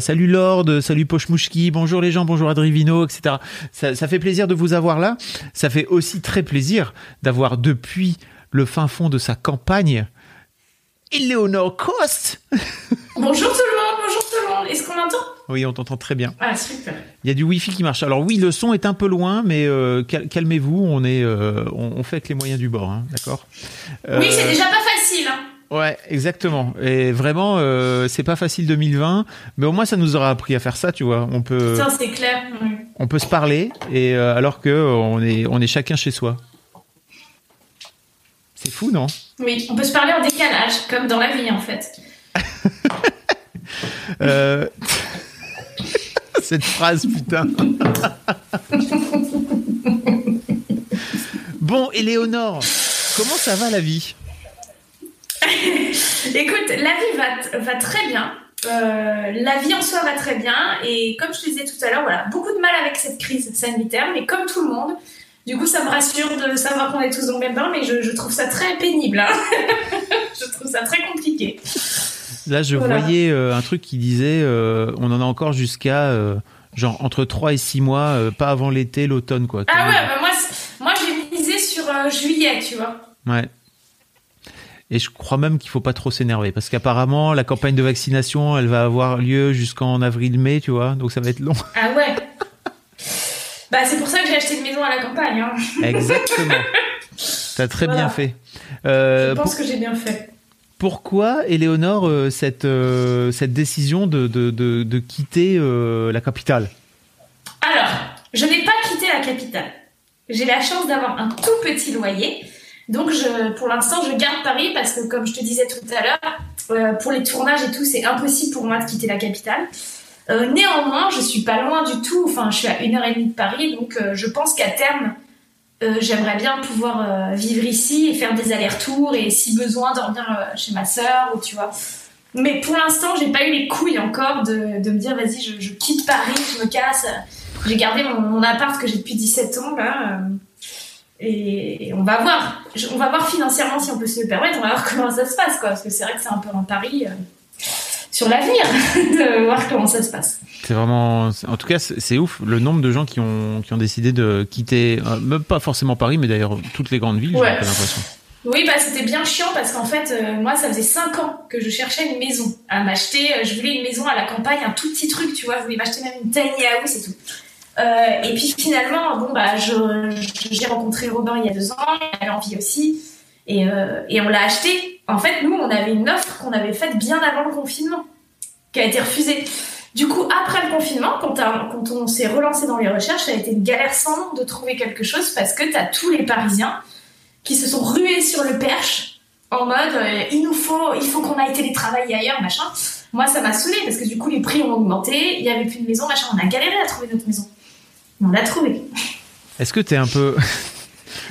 Salut Lord, salut Pochmouchki, bonjour les gens, bonjour Adrivino, etc. Ça, ça fait plaisir de vous avoir là. Ça fait aussi très plaisir d'avoir depuis le fin fond de sa campagne Eleonore Cost. Bonjour tout le monde, bonjour tout le monde. Est-ce qu'on m'entend? Oui, on t'entend très bien. Ah super. Il y a du Wi-Fi qui marche. Alors oui, le son est un peu loin, mais euh, cal- calmez-vous, on est, euh, on, on fait avec les moyens du bord, hein, d'accord? Oui, c'est Euh, déjà pas facile. Hein. Ouais, exactement. Et vraiment, euh, c'est pas facile 2020, mais au moins ça nous aura appris à faire ça, tu vois. On peut, Ça c'est clair. oui. on peut se parler, et euh, alors que on est, on est chacun chez soi. C'est fou, non? Oui, on peut se parler en décalage, comme dans la vie en fait. Euh, Cette phrase, putain. bon, Éléonore, comment ça va la vie? Écoute, la vie va, va très bien. Euh, la vie en soi va très bien. Et comme je te disais tout à l'heure, voilà, beaucoup de mal avec cette crise sanitaire, mais comme tout le monde. Du coup, ça me rassure de savoir qu'on est tous dans le même bain, mais je, je trouve ça très pénible. hein. je trouve ça très compliqué. Là, je Voilà. voyais euh, un truc qui disait euh, on en a encore jusqu'à genre entre 3 et 6 mois, pas avant l'été, l'automne, quoi. Ah ouais, bah moi, moi j'ai misé sur juillet, tu vois. Ouais. Et je crois même qu'il faut pas trop s'énerver parce qu'apparemment la campagne de vaccination elle va avoir lieu jusqu'en avril-mai, tu vois, donc ça va être long. Ah ouais. bah c'est pour ça que j'ai acheté une maison à la campagne. Hein. Exactement. T'as très Voilà. bien fait. Euh, Je pense pour- que j'ai bien fait. pourquoi, Éléonore, euh, cette, euh, cette décision de, de, de, de quitter la capitale? Alors, je n'ai pas quitté la capitale. J'ai la chance d'avoir un tout petit loyer. Donc, pour l'instant, je garde Paris parce que, comme je te disais tout à l'heure, euh, pour les tournages et tout, c'est impossible pour moi de quitter la capitale. Euh, néanmoins, je suis pas loin du tout. Enfin, je suis à une heure et demie de Paris, donc euh, je pense qu'à terme, j'aimerais bien pouvoir vivre ici et faire des allers-retours et, si besoin, dormir chez ma sœur ou tu vois. Mais pour l'instant, j'ai pas eu les couilles encore de, de me dire vas-y, je, je quitte Paris, je me casse. J'ai gardé mon, mon appart que j'ai depuis 17 ans là. Et on va voir. Je- on va voir financièrement si on peut se le permettre. On va voir comment ça se passe quoi. Parce que c'est vrai que c'est un peu un pari euh, sur l'avenir de voir comment ça se passe. C'est vraiment, en tout cas, c'est ouf le nombre de gens qui ont, qui ont décidé de quitter, euh, même pas forcément Paris, mais d'ailleurs toutes les grandes villes, j'ai Ouais. l'impression. Oui, bah c'était bien chiant parce qu'en fait, euh, moi, ça faisait 5 ans que je cherchais une maison à m'acheter. Je voulais une maison à la campagne, un tout petit truc, tu vois. Je voulais m'acheter même une tiny house et tout. Euh, et puis finalement, bon, bah, j'ai rencontré Robin il y a deux ans, il avait envie aussi. Et, euh, et on l'a acheté. En fait, nous, on avait une offre qu'on avait faite bien avant le confinement, qui a été refusée. Du coup, après le confinement, quand, on s'est relancé dans les recherches, ça a été une galère sans nom de trouver quelque chose parce que tu as tous les Parisiens qui se sont rués sur le perche en mode euh, il nous faut, il faut qu'on aille télétravailler ailleurs, machin. Moi, ça m'a saoulé parce que du coup, les prix ont augmenté, il y avait plus de maison, machin. On a galéré à trouver notre maison. On l'a trouvée. Est-ce que t'es un peu.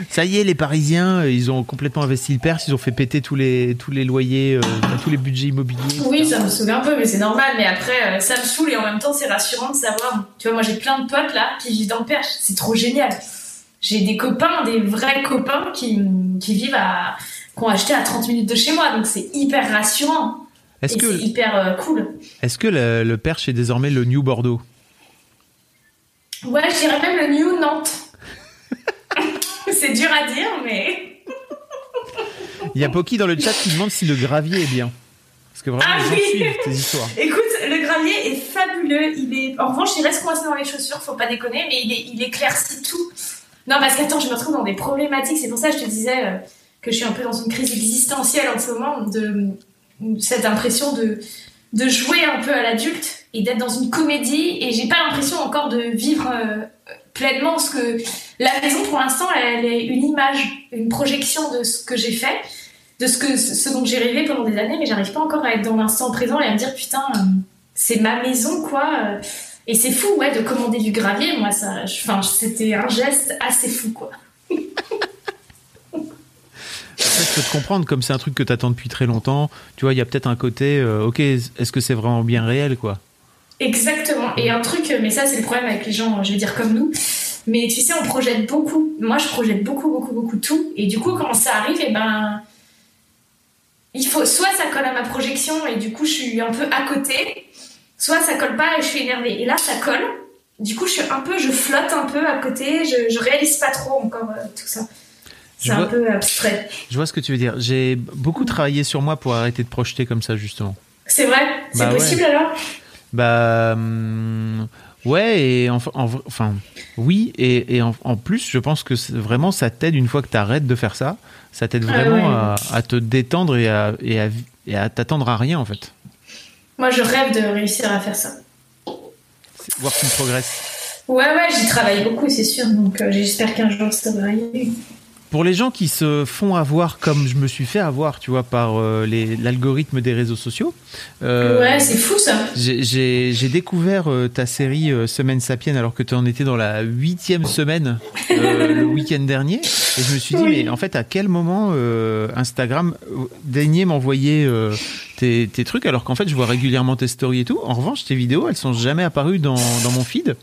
Ça y est, les Parisiens, euh, ils ont complètement investi le perche, ils ont fait péter tous les, tous les loyers, euh, tous les budgets immobiliers. Oui, ça me saoule un peu, mais c'est normal. Mais après, euh, ça me saoule et en même temps, c'est rassurant de savoir. Tu vois, moi, j'ai plein de potes là qui vivent dans le Perche. C'est trop génial. J'ai des copains, des vrais copains qui, qui vivent à. qui ont acheté à 30 minutes de chez moi. Donc, c'est hyper rassurant. Est-ce et que, c'est hyper euh, cool. est-ce que le, le perche est désormais le New Bordeaux? Ouais, je dirais même le New Nantes. c'est dur à dire, mais. Il y a Poki dans le chat qui demande si le gravier est bien. Parce que vraiment, Ah les gens oui. suivent tes histoires. Écoute, le gravier est fabuleux. Il est, en revanche, il reste coincé dans les chaussures, faut pas déconner, mais il, est, il éclaircit tout. Non, parce qu'attends, je me retrouve dans des problématiques. C'est pour ça que je te disais euh, que je suis un peu dans une crise existentielle en ce moment, de cette impression de, de jouer un peu à l'adulte et d'être dans une comédie. Et j'ai pas l'impression encore de vivre euh, pleinement ce que la maison, pour l'instant, elle est une image, une projection de ce que j'ai fait. de ce, que, ce dont j'ai rêvé pendant des années, mais j'arrive pas encore à être dans l'instant présent et à me dire putain, euh, c'est ma maison quoi. euh. Et c'est fou, ouais, de commander du gravier. Moi, ça, enfin, c'était un geste assez fou, quoi. Après, je peux te comprendre, comme c'est un truc que tu attends depuis très longtemps, tu vois, il y a peut-être un côté, euh, ok, est-ce que c'est vraiment bien réel, quoi? Exactement. Et un truc, mais ça, c'est le problème avec les gens, je vais dire comme nous. Mais tu sais, on projette beaucoup. Moi, je projette beaucoup, beaucoup, beaucoup tout. Et du coup, quand ça arrive, et ben, il faut soit ça colle à ma projection et du coup, je suis un peu à côté, soit ça colle pas et je suis énervée. Et là, ça colle. Du coup, je suis un peu, je flotte un peu à côté. Je, je réalise pas trop encore euh, tout ça. C'est un vois- peu abstrait. Je vois ce que tu veux dire. J'ai beaucoup travaillé sur moi pour arrêter de projeter comme ça, justement. C'est vrai? C'est Bah ouais. possible alors? Bah. hum, ouais, et en- en- enfin, oui, et, et en, en plus, je pense que vraiment ça t'aide une fois que tu arrêtes de faire ça. Ça t'aide Ah vraiment ouais. à, à te détendre et à, et à, et à t'attendre à rien, en fait. Moi, je rêve de réussir à faire ça. Voir que tu progresses. Ouais, ouais, j'y travaille beaucoup, c'est sûr. Donc, euh, j'espère qu'un jour ça va arriver. Pour les gens qui se font avoir comme je me suis fait avoir, tu vois, par euh, l'algorithme des réseaux sociaux. euh, ouais, c'est fou ça. J'ai- découvert euh, ta série Semaine Sapienne alors que tu en étais dans la huitième semaine le week-end dernier. Et je me suis dit, Oui. mais en fait, à quel moment Instagram daignait m'envoyer tes, tes trucs alors qu'en fait, je vois régulièrement tes stories et tout. En revanche, tes vidéos, elles sont jamais apparues dans, dans mon feed.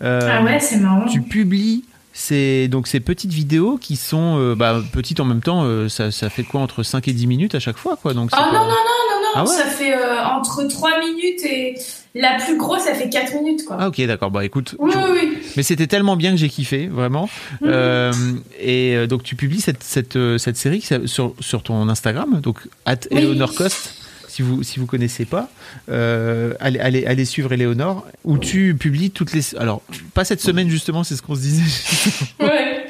Ah ouais, c'est marrant. tu publies ces, donc ces petites vidéos qui sont euh, bah, petites en même temps, euh, ça, ça fait quoi entre 5 et 10 minutes à chaque fois quoi. Donc Oh c'est non, non, non, non, non, Ah ouais ça fait euh, entre 3 minutes et la plus grosse, ça fait 4 minutes quoi. Ah ok d'accord bah écoute oui, tu- oui, oui. Mais c'était tellement bien que j'ai kiffé, vraiment. Euh, et donc tu publies cette, cette, cette série sur, sur ton Instagram, donc at Oui. Coste, si vous si vous connaissez pas, euh, allez, allez, allez suivre Eleonore, où tu publies toutes les... Alors, pas cette semaine justement, c'est ce qu'on se disait. Ouais.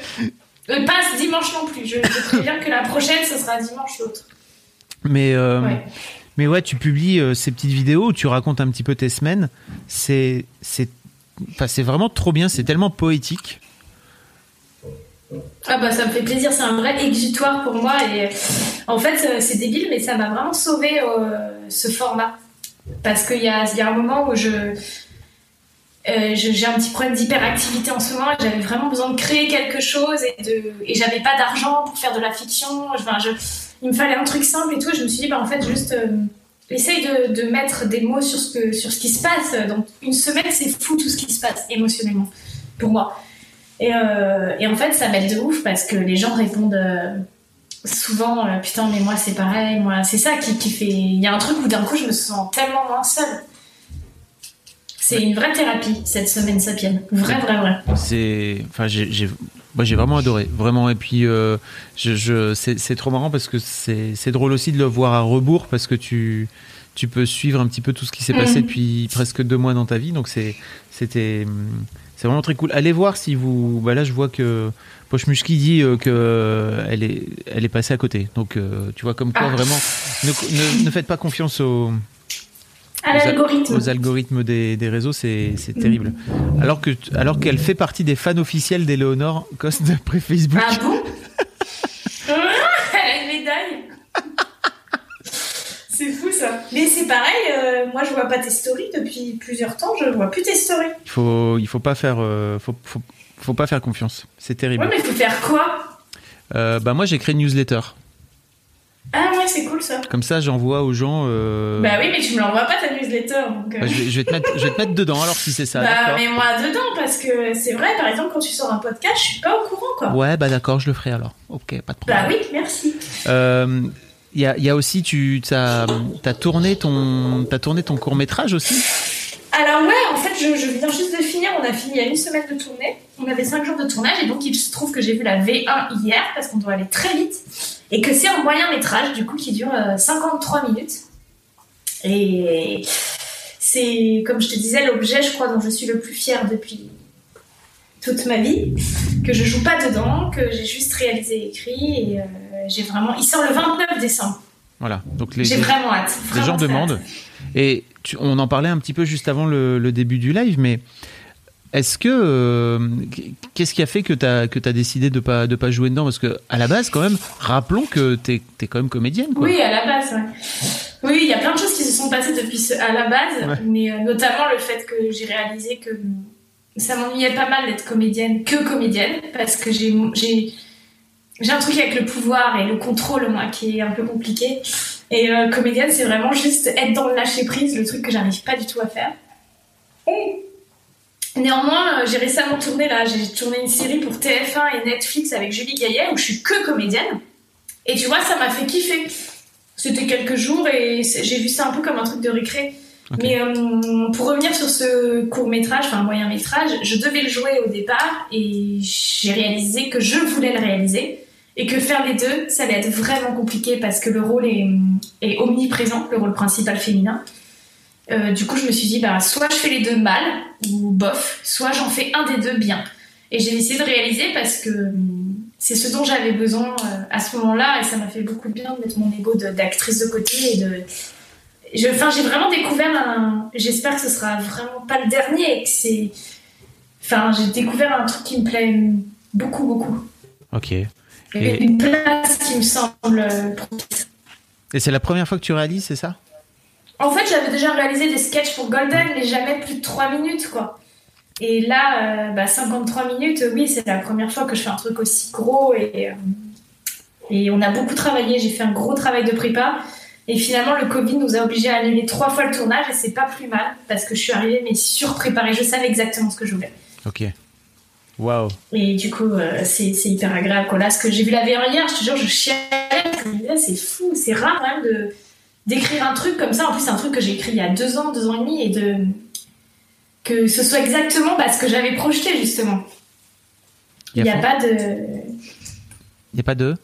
Euh, pas ce dimanche non plus. Je, je préviens que la prochaine, ce sera dimanche l'autre. Mais, euh, Ouais. mais ouais, tu publies ces petites vidéos où tu racontes un petit peu tes semaines. C'est c'est enfin, c'est vraiment trop bien, c'est tellement poétique. Ah bah ça me fait plaisir, c'est un vrai exutoire pour moi et en fait euh, c'est débile mais ça m'a vraiment sauvé euh, ce format. Parce qu'il y a, y a un moment où je euh, je- j'ai un petit problème d'hyperactivité en ce moment et j'avais vraiment besoin de créer quelque chose et de et j'avais pas d'argent pour faire de la fiction. Enfin, je, il me fallait un truc simple et tout je me suis dit bah en fait juste euh, essaye de, de mettre des mots sur ce que sur ce qui se passe. Donc une semaine c'est fou tout ce qui se passe émotionnellement pour moi et, euh, et en fait, ça m'aide de ouf parce que les gens répondent euh, souvent euh, Putain, mais moi c'est pareil, moi c'est ça qui, qui fait. Il y a un truc où d'un coup je me sens tellement moins seule. C'est une vraie thérapie cette semaine sapienne. Vrai, vrai, vrai. C'est, enfin, j'ai, moi, j'ai vraiment adoré, vraiment. Et puis, je, je, c'est, trop marrant parce que c'est, drôle aussi de le voir à rebours parce que tu, tu peux suivre un petit peu tout ce qui s'est passé Mhm. depuis presque deux mois dans ta vie. Donc c'était, c'est vraiment très cool. Allez voir si vous, bah là, je vois que Pochmushki dit euh, que euh, elle est, elle est passée à côté. Donc, euh, tu vois comme quoi Ah. vraiment, ne, ne, ne faites pas confiance aux À aux algorithmes des, des réseaux, c'est c'est terrible. Alors que alors qu'elle fait partie des fans officiels d'Eleonore Coste d'après Facebook. Ah bon Ah, Elle a une médaille C'est fou ça. Mais c'est pareil, euh, moi je vois pas tes stories depuis plusieurs temps, je vois plus tes stories. Il faut il faut pas faire euh, faut, faut, faut pas faire confiance. C'est terrible. Ouais, mais faut faire quoi? Euh, bah moi j'ai créé une newsletter. Ah ouais, c'est cool ça. Comme ça j'envoie aux gens. euh, Bah oui, mais tu me l'envoies pas ta newsletter. Donc, bah, je, vais, je vais te mettre je vais te mettre dedans alors si c'est ça. bah, d'accord. mets-moi dedans parce que c'est vrai, par exemple, quand tu sors un podcast, je suis pas au courant quoi. Ouais bah d'accord je le ferai alors. Ok pas de problème. Bah oui, merci. Euh, y, y a aussi tu as, tourné ton t'as tourné ton court métrage aussi? Alors ouais, en fait, je, viens juste de finir. On a fini il y a une semaine de tournée. On avait 5 jours de tournage et donc il se trouve que j'ai vu la V1 hier parce qu'on doit aller très vite et que c'est un moyen métrage du coup qui dure euh, 53 minutes. Et c'est, comme je te disais, l'objet, je crois, dont je suis le plus fière depuis toute ma vie, que je joue pas dedans, que j'ai juste réalisé et écrit euh, j'ai vraiment. Il sort le 29 décembre. Voilà donc les, J'ai vraiment hâte. les gens demandent. Et tu- on en parlait un petit peu juste avant le, le début du live, mais Est-ce que euh, qu'est-ce qui a fait que tu as que as décidé de pas de pas jouer dedans? Parce que à la base quand même rappelons que tu es, quand même comédienne quoi. Oui, à la base ouais. Oui, il y a plein de choses qui se sont passées depuis ce, à la base, mais euh, notamment le fait que j'ai réalisé que ça m'ennuyait pas mal d'être comédienne que comédienne parce que j'ai j'ai un truc avec le pouvoir et le contrôle moi qui est un peu compliqué et euh, comédienne c'est vraiment juste être dans le lâcher prise, le truc que j'arrive pas du tout à faire. Et Néanmoins, euh, j'ai récemment tourné là, j'ai tourné une série pour TF1 et Netflix avec Julie Gaillet où je suis que comédienne. Et tu vois, ça m'a fait kiffer. C'était quelques jours et j'ai vu ça un peu comme un truc de récré. Mais euh, pour revenir sur ce court métrage, enfin moyen métrage, je devais le jouer au départ et j'ai réalisé que je voulais le réaliser et que faire les deux, ça allait être vraiment compliqué parce que le rôle est, omniprésent, le rôle principal féminin. Euh, du coup, je me suis dit, bah, soit je fais les deux mal, ou bof, soit j'en fais un des deux bien. Et j'ai décidé de réaliser parce que hum, c'est ce dont j'avais besoin euh, à ce moment-là, et ça m'a fait beaucoup de bien de mettre mon ego d'actrice de, côté et de. Enfin, j'ai vraiment découvert un. J'espère que ce sera vraiment pas le dernier, que c'est. Enfin, j'ai découvert un truc qui me plaît beaucoup, beaucoup. Ok. Et... Une place qui me semble propice. Et c'est la première fois que tu réalises, c'est ça? En fait, j'avais déjà réalisé des sketchs pour Golden, mais jamais plus de 3 minutes, quoi. Et là, euh, bah, 53 minutes, oui, c'est la première fois que je fais un truc aussi gros et, euh, et on a beaucoup travaillé. J'ai fait un gros travail de prépa. Et finalement, le Covid nous a obligés à annuler trois fois le tournage et c'est pas plus mal parce que je suis arrivée mais surpréparée. Je savais exactement ce que je voulais. Ok. Et du coup, euh, c'est hyper agréable. Là, ce que j'ai vu la VR hier, je te jure, je chialais. C'est fou, c'est rare même de d'écrire un truc comme ça. En plus, c'est un truc que j'ai écrit il y a deux ans, deux ans et demi, et de que ce soit exactement bah, ce que j'avais projeté justement. Il n'y a, pas de. Il n'y a pas de.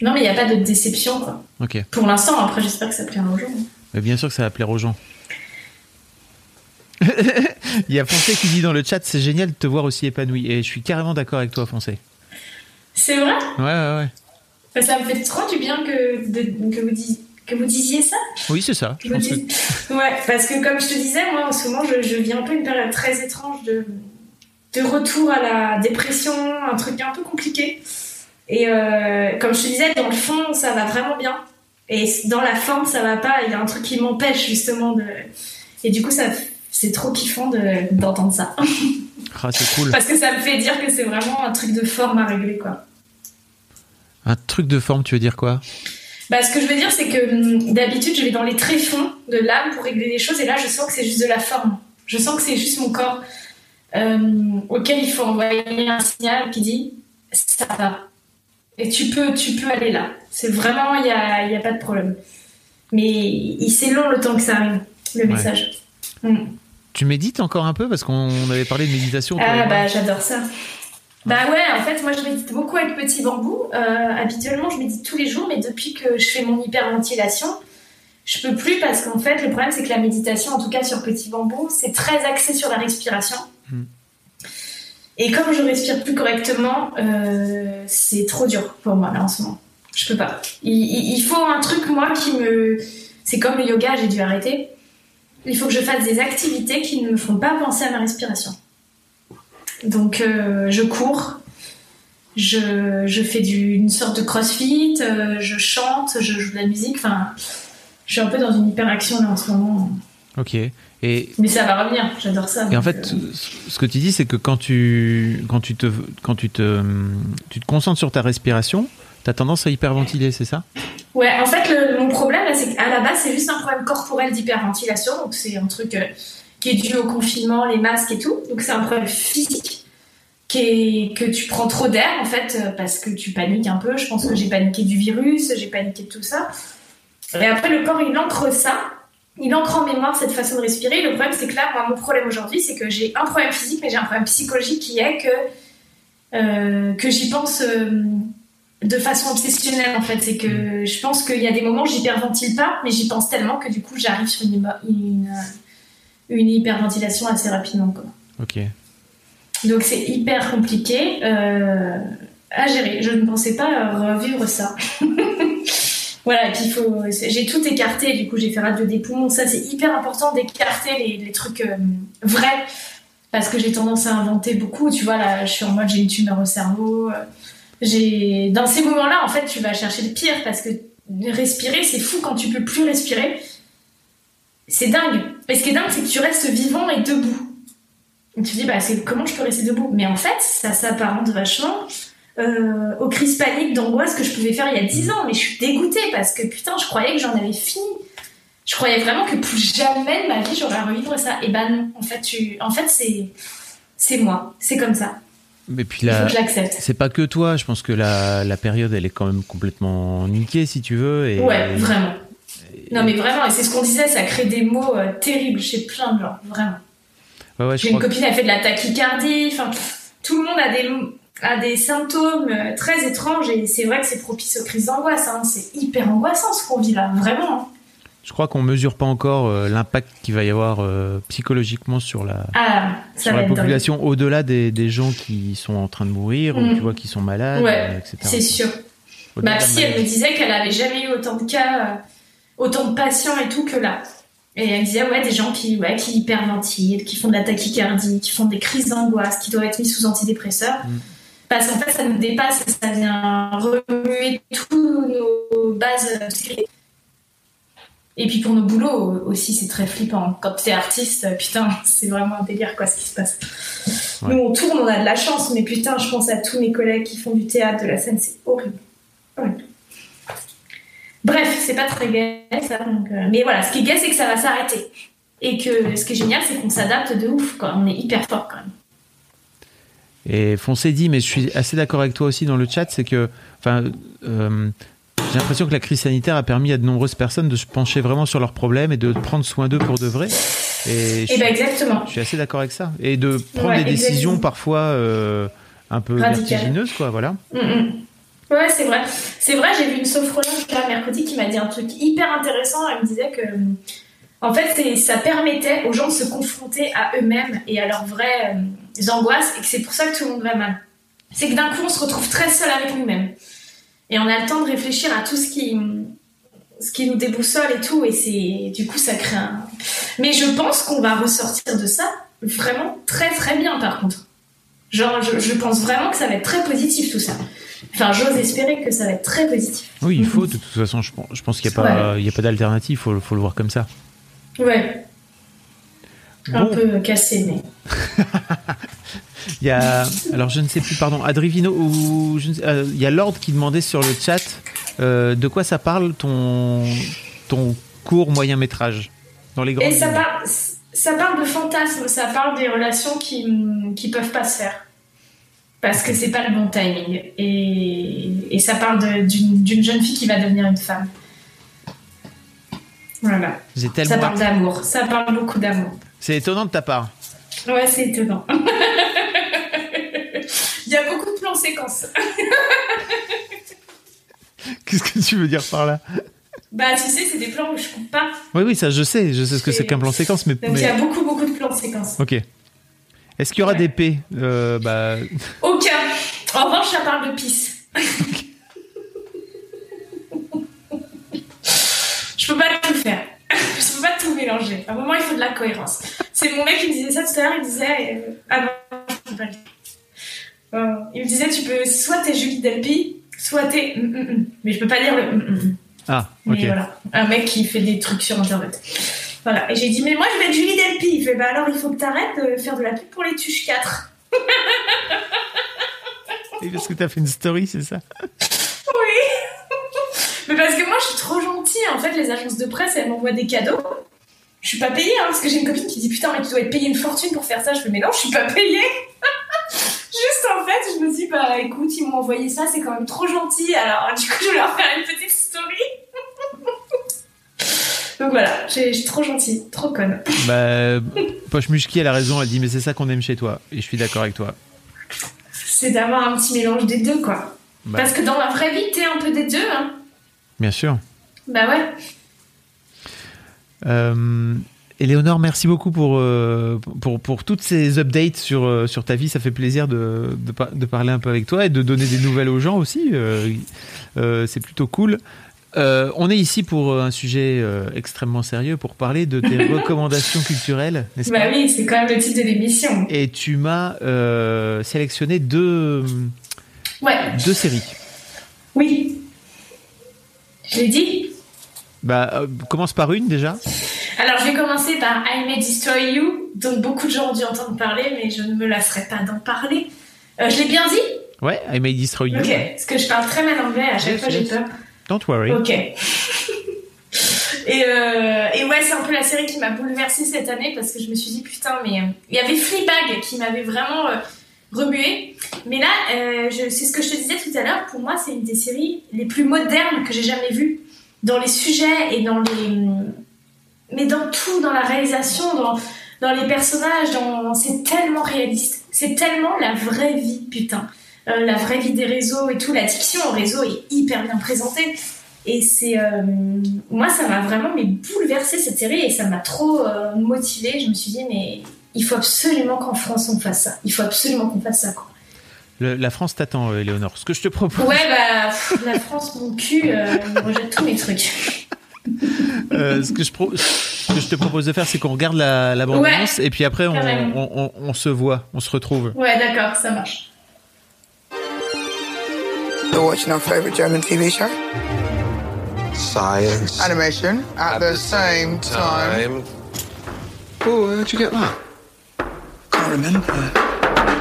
Non, mais il n'y a pas de déception, quoi. Ok. Pour l'instant, après, j'espère que ça plaira aux gens. Mais bien sûr que ça va plaire aux gens. il y a Foncé qui dit dans le chat c'est génial de te voir aussi épanoui. Et je suis carrément d'accord avec toi, Foncé. C'est vrai? Ouais, ouais, ouais. Bah, ça me fait trop du bien que, que vous disiez que vous disiez ça Oui, c'est ça. Ouais, parce que comme je te disais, moi en ce moment, je, je vis un peu une période très étrange de, de retour à la dépression, un truc un peu compliqué. Et euh, comme je te disais, dans le fond, ça va vraiment bien. Et dans la forme, ça va pas. Il y a un truc qui m'empêche justement de. Et du coup, ça, c'est trop kiffant d'entendre ça. Ah, c'est cool. Parce que ça me fait dire que c'est vraiment un truc de forme à régler, quoi. Un truc de forme, tu veux dire quoi? Bah, ce que je veux dire, c'est que hum, d'habitude, je vais dans les tréfonds de l'âme pour régler les choses, et là, je sens que c'est juste de la forme. Je sens que c'est juste mon corps euh, auquel il faut envoyer un signal qui dit ça va. Et tu peux, tu peux aller là. C'est vraiment, il n'y a, y a pas de problème. Mais c'est long le temps que ça arrive, le message. Hum. Tu médites encore un peu parce qu'on avait parlé de méditation. Ah bah j'adore ça. Bah ouais, en fait, moi je médite beaucoup avec Petit Bambou. Euh, habituellement, je médite tous les jours, mais depuis que je fais mon hyperventilation, je peux plus parce qu'en fait, le problème c'est que la méditation, en tout cas sur Petit Bambou, c'est très axé sur la respiration. Hmm. Et comme je respire plus correctement, euh, c'est trop dur pour moi là en ce moment. Je peux pas. Il, faut un truc moi qui me, c'est comme le yoga, j'ai dû arrêter. Il faut que je fasse des activités qui ne me font pas penser à ma respiration. Donc euh, je cours, je, fais une sorte de crossfit, euh, je chante, je joue de la musique. Enfin, je suis un peu dans une hyperaction là en ce moment. Ok. Et... Mais ça va revenir, j'adore ça. Et en fait, euh, ce que tu dis, c'est que quand tu, quand tu, te, quand tu, te, tu te concentres sur ta respiration, tu as tendance à hyperventiler, c'est ça? Ouais, en fait, mon problème, c'est qu'à la base, c'est juste un problème corporel d'hyperventilation. Donc, c'est un truc qui est dû au confinement, les masques et tout. Donc c'est un problème physique qui est, que tu prends trop d'air en fait euh, parce que tu paniques un peu. Je pense que j'ai paniqué du virus, j'ai paniqué de tout ça. Et après le corps il ancre ça, il ancre en mémoire cette façon de respirer. Le problème c'est que là, moi mon problème aujourd'hui c'est que j'ai un problème physique mais j'ai un problème psychologique qui est que euh, que j'y pense euh, de façon obsessionnelle en fait. C'est que je pense qu'il y a des moments où j'hyperventile pas, mais j'y pense tellement que du coup j'arrive sur une, une une hyperventilation assez rapidement. Quoi. Ok. Donc c'est hyper compliqué euh, à gérer. Je ne pensais pas revivre ça. voilà, et puis faut. J'ai tout écarté, du coup j'ai fait radio des poumons. Ça c'est hyper important d'écarter les, les, trucs euh, vrais. parce que j'ai tendance à inventer beaucoup. Tu vois, là, je suis en mode j'ai une tumeur au cerveau. euh, J'ai dans ces moments-là, en fait, tu vas chercher le pire parce que respirer, c'est fou quand tu peux plus respirer. C'est dingue. Et ce qui est dingue, c'est que tu restes vivant et debout. Et tu te dis, bah, c'est comment je peux rester debout? Mais en fait, ça s'apparente vachement euh, aux crises paniques d'angoisse que je pouvais faire il y a 10 ans. Mais je suis dégoûtée parce que putain, je croyais que j'en avais fini. Je croyais vraiment que plus jamais de ma vie j'aurais à revivre ça. Et bah non, en fait, tu... en fait c'est c'est moi, c'est comme ça. Mais puis là, que c'est pas que toi. Je pense que la, la période, elle est quand même complètement niquée, si tu veux. Et, Ouais, vraiment. Non mais vraiment, et c'est ce qu'on disait, ça crée des mots euh, terribles chez plein de gens, vraiment. Ouais, ouais, je J'ai une copine, elle fait de la tachycardie, enfin, tout le monde a des, a des symptômes euh, très étranges et c'est vrai que c'est propice aux crises d'angoisse, hein. c'est hyper angoissant ce qu'on vit là, vraiment. Je crois qu'on mesure pas encore euh, l'impact qu'il va y avoir euh, psychologiquement sur la, Ah, sur la population, au-delà des, des gens qui sont en train de mourir ou tu vois qui sont malades, Ouais, euh, etc. c'est sûr. Ma psy, elle me disait qu'elle avait jamais eu autant de cas, autant de patients et tout que là. Et elle me disait, ouais, des gens qui, ouais, qui hyperventilent, qui font de la tachycardie, qui font des crises d'angoisse, qui doivent être mis sous antidépresseurs. Mm. Parce qu'en fait, ça nous dépasse, ça vient remuer toutes nos bases psychiques. Et puis pour nos boulots aussi, c'est très flippant. Quand t'es artiste, euh, putain, c'est vraiment un délire, quoi, ce qui se passe. Ouais. Nous, on tourne, on a de la chance, mais putain, je pense à tous mes collègues qui font du théâtre, de la scène, c'est horrible. Horrible. Bref, c'est pas très gai, ça. donc, euh, Mais voilà, ce qui est gai, c'est que ça va s'arrêter. Et que ce qui est génial, c'est qu'on s'adapte de ouf, quoi. On est hyper fort, quand même. Et Foncé dit, mais je suis assez d'accord avec toi aussi dans le chat, c'est que, enfin, euh, j'ai l'impression que la crise sanitaire a permis à de nombreuses personnes de se pencher vraiment sur leurs problèmes et de prendre soin d'eux pour de vrai. Et je, Et ben exactement. je suis assez d'accord avec ça. Et de prendre Ouais, des décisions parfois euh, un peu vertigineuses, quoi, voilà. Mm, mm. Ouais, c'est vrai. C'est vrai, j'ai vu une sophrologue là, mercredi qui m'a dit un truc hyper intéressant. Elle me disait que, en fait, ça permettait aux gens de se confronter à eux-mêmes et à leurs vraies euh, angoisses et que c'est pour ça que tout le monde va mal. C'est que d'un coup, on se retrouve très seul avec nous-mêmes. Et on a le temps de réfléchir à tout ce qui, ce qui nous déboussole et tout. Et c'est, du coup, ça crée un. Mais je pense qu'on va ressortir de ça vraiment très très bien, par contre. Genre, je, je pense vraiment que ça va être très positif tout ça. Enfin, j'ose espérer que ça va être très positif. Oui, il faut, de toute façon, je pense, je pense qu'il n'y a pas, il y a pas d'alternative, il faut, faut le voir comme ça. Ouais, un Bon. peu cassé, mais. Il y a, alors je ne sais plus, pardon, Adrivino ou je ne sais- euh, il y a Lord qui demandait sur le chat euh, de quoi ça parle ton ton court moyen métrage dans les grandes Et ça parle, ça parle de fantasmes, ça parle des relations qui, qui peuvent pas se faire. Parce que c'est pas le bon timing. Et, et ça parle d'une jeune fille qui va devenir une femme. Voilà. Ça parle d'amour. Ça parle beaucoup d'amour. C'est étonnant de ta part. Ouais, c'est étonnant. Il y a beaucoup de plans séquences. Qu'est-ce que tu veux dire par là? Bah, tu sais, c'est des plans où je coupe pas. Oui, oui, ça je sais, je sais ce que c'est qu'un plan séquence, mais, Donc il mais- y a beaucoup, beaucoup de plans séquences. ok. Est-ce qu'il y aura Ouais. des P Euh, bah, Aucun. En revanche, ça parle de pisse. je peux pas tout faire. Je peux pas tout mélanger. À un moment, il faut de la cohérence. C'est mon mec qui me disait ça tout à l'heure. Il disait euh, Ah non, je peux pas le faire. Il me disait Tu peux soit t'es Julie Delpy, soit t'es. hum, hum, hum. Mais je peux pas dire le. ah, ok. Mais voilà, un mec qui fait des trucs sur internet. Voilà, et j'ai dit, mais moi je vais être Julie Delpy. Il fait, bah alors il faut que t'arrêtes de faire de la pub pour les Tuches 4. Et Parce que t'as fait une story, c'est ça Oui Mais parce que moi je suis trop gentille. En fait, les agences de presse elles m'envoient des cadeaux. Je suis pas payée, hein, parce que j'ai une copine qui dit, putain, mais tu dois être payée une fortune pour faire ça. Je fais, mais non, je suis pas payée. Juste en fait, je me dis, bah écoute, ils m'ont envoyé ça, c'est quand même trop gentil. Alors du coup, je vais leur faire une petite story. Donc voilà, je suis trop gentille, trop conne. Bah, Poche Mushki, elle a raison, elle dit, mais c'est ça qu'on aime chez toi. Et je suis d'accord avec toi. c'est d'avoir un petit mélange des deux, quoi. Bah, Parce que dans la vraie vie, t'es un peu des deux, hein. Bien sûr. Bah ouais. Euh, Éléonore, merci beaucoup pour, euh, pour, pour toutes ces updates sur, euh, sur ta vie. Ça fait plaisir de, de, par- de parler un peu avec toi et de donner des nouvelles aux gens aussi. Euh, c'est plutôt cool. Euh, on est ici pour un sujet euh, extrêmement sérieux, pour parler de tes recommandations culturelles, n'est-ce Bah pas? oui, c'est quand même le titre de l'émission. Et tu m'as sélectionné deux, Ouais, deux séries. oui. Je l'ai dit Bah, commence par une déjà. Alors, je vais commencer par I May Destroy You, dont beaucoup de gens ont dû entendre parler, mais je ne me lasserai pas d'en parler. Euh, je l'ai bien dit? Ouais, I May Destroy You. Ok, parce que je parle très mal anglais, à chaque Yes, fois j'ai peur. Don't worry. Ok. et, euh, et ouais, c'est un peu la série qui m'a bouleversée cette année parce que je me suis dit putain, mais euh, il y avait Fleabag qui m'avait vraiment euh, remué. Mais là, c'est ce que je te disais tout à l'heure. Pour moi, c'est une des séries les plus modernes que j'ai jamais vues dans les sujets et dans les, mais dans tout, dans la réalisation, dans dans les personnages, dans c'est tellement réaliste. C'est tellement la vraie vie, putain. Euh, la vraie vie des réseaux et tout, la diction au réseau est hyper bien présentée. Et c'est. euh, moi, ça m'a vraiment mais bouleversé cette série et ça m'a trop euh, motivée. Je me suis dit, mais il faut absolument qu'en France on fasse ça. Il faut absolument qu'on fasse ça, quoi. Le- la France t'attend, euh, Éléonore. Ce que je te propose, Ouais, bah, pff, la France, mon cul, il rejette tous mes trucs. Euh, ce, que je pro- ce que je te propose de faire, c'est qu'on regarde la, la bande-annonce et puis après on, on- on- on se voit, on se retrouve. Ouais, d'accord, ça marche. You're watching our favorite German TV show? Science. Animation at, the, same time. Oh, where'd you get that? Can't remember.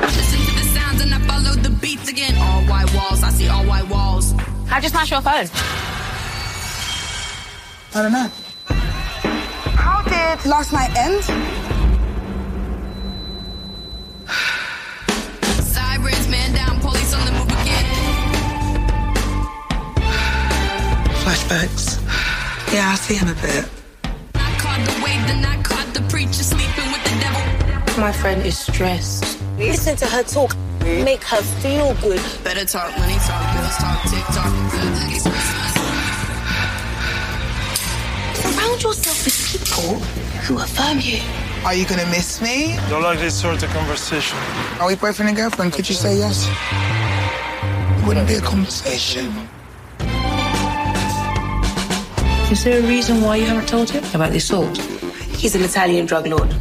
Listen to the sounds and I follow the beats again. I don't know. How did last night end? Sirens, man down, police on the move again. Flashbacks. Yeah, I see him a bit. I caught the wave, then I caught the preacher sleeping with the devil. My friend is stressed. Listen to her talk. Make her feel good. Better talk, money talk, bills talk, tick tock. Surround yourself with people who affirm you. Are you gonna miss me? Don't like this sort of conversation. Are we boyfriend and girlfriend? Could you say yes? It wouldn't be a conversation. Is there a reason why you haven't told him about the assault? He's an Italian drug lord.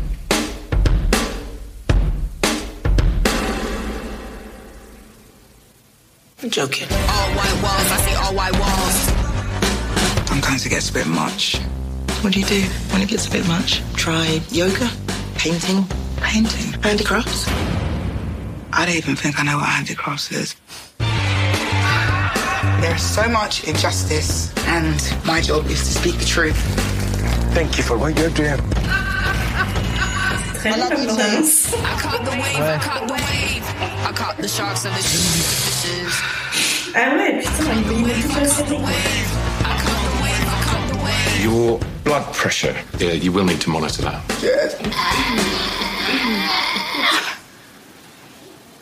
I'm joking. All white walls, I see all white walls. Sometimes it gets a bit much. What do you do when it gets a bit much? Try yoga, painting, Painting. handicrafts. I don't even think I know what handicrafts is. There's so much injustice, and my job is to speak the truth. Thank you for what you're doing. Très bien comme bande-annonce. I caught the wave, I caught the wave. I caught the sharks and the fishes. Ah ouais, putain, il il Your blood pressure. Yeah, you will need to monitor that. Good.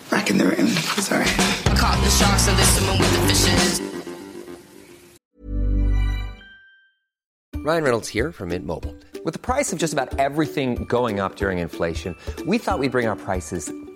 Back in the room. Sorry. Caught the sharks and they swimming with the fishes. Ryan Reynolds here from Mint Mobile. With the price of just about everything going up during inflation, we thought we'd bring our prices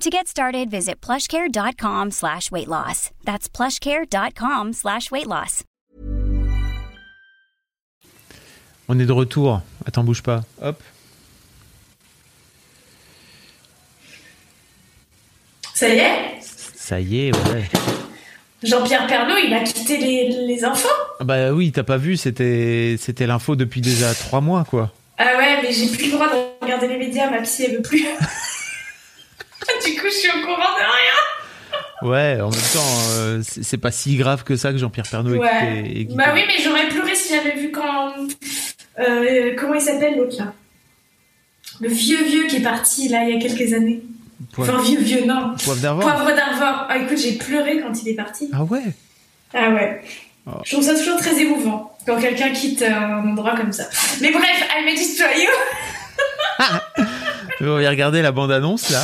To get started, visit plushcare.com slash weight loss. That's plushcare.com slash weight loss. On est de retour. Attends, bouge pas. Hop. Ça y est? Ça y est, ouais. Jean-Pierre Pernaut, il a quitté les, les enfants Ah Bah oui, t'as pas vu, c'était c'était l'info depuis déjà trois mois, quoi. Ah ouais, mais j'ai plus le droit de regarder les médias, ma psy, elle veut plus. du coup, je suis au courant de rien. Ouais, en même temps, euh, c'est pas si grave que ça que Jean-Pierre Pernaut Ouais. quitté. Bah oui, mais j'aurais pleuré si j'avais vu quand. euh, comment il s'appelle l'autre là? Le vieux vieux qui est parti là il y a quelques années. Poivre- Enfin, vieux vieux, non. Poivre d'Arvor Poivre d'Arvor. Ah, écoute, j'ai pleuré quand il est parti. Ah ouais? Ah ouais. Oh. Je trouve ça toujours très émouvant quand quelqu'un quitte un endroit comme ça. Mais bref, I May Destroy You. On va regarder la bande-annonce là,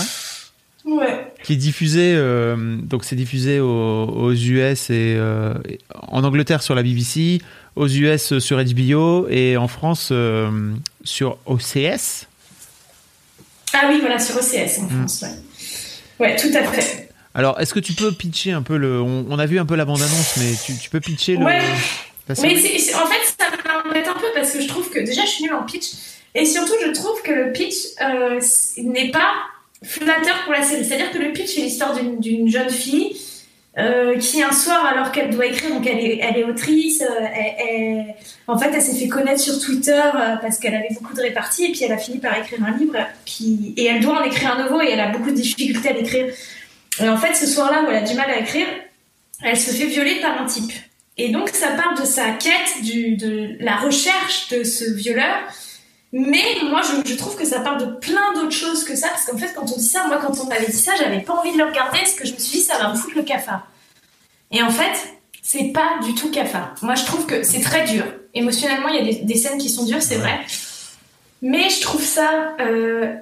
Ouais. qui est diffusée. euh, donc c'est diffusé aux, aux US et euh, en Angleterre sur la BBC, aux US sur HBO et en France euh, sur OCS. Ah oui, voilà, sur OCS en Mm. France, ouais. Ouais, tout à fait. Alors, est-ce que tu peux pitcher un peu le. On, on a vu un peu la bande-annonce, mais tu, tu peux pitcher le. Ouais. Mais en fait, ça m'embête un peu parce que je trouve que déjà, je suis nulle en pitch. Et surtout, je trouve que le pitch n'est pas flatteur pour la série. C'est-à-dire que le pitch, c'est l'histoire d'une- jeune fille euh, qui, un soir, alors qu'elle doit écrire, donc elle est, elle est autrice, euh, elle- en fait, elle s'est fait connaître sur Twitter euh, parce qu'elle avait beaucoup de réparties et puis elle a fini par écrire un livre qui, et elle doit en écrire un nouveau et elle a beaucoup de difficultés à l'écrire. Et en fait, ce soir-là où elle a du mal à écrire, elle se fait violer par un type. Et donc, ça parle de sa quête, du, de la recherche de ce violeur. Mais moi, je, trouve que ça parle de plein d'autres choses que ça. Parce qu'en fait, quand on dit ça, moi, quand on m'avait dit ça, j'avais pas envie de le regarder. Parce que je me suis dit, ça va me foutre le cafard. Et en fait, c'est pas du tout cafard. Moi, je trouve que c'est très dur. Émotionnellement, il y a des, scènes qui sont dures, c'est vrai. Mais je trouve ça, euh,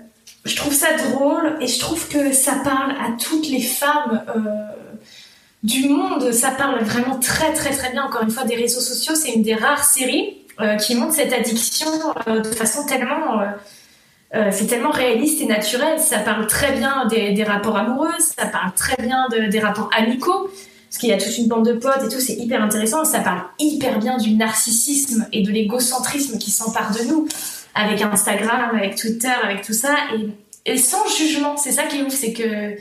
je trouve ça drôle et je trouve que ça parle à toutes les femmes euh, du monde. Ça parle vraiment très très très bien. Encore une fois, des réseaux sociaux, c'est une des rares séries qui montre cette addiction euh, de façon tellement, euh, euh, c'est tellement réaliste et naturel. Ça parle très bien des, rapports amoureux, ça parle très bien de- des rapports amicaux. Parce qu'il y a toute une bande de potes et tout, c'est hyper intéressant. Ça parle hyper bien du narcissisme et de l'égocentrisme qui s'empare de nous avec Instagram, avec Twitter, avec tout ça, et, et sans jugement. C'est ça qui est ouf, c'est que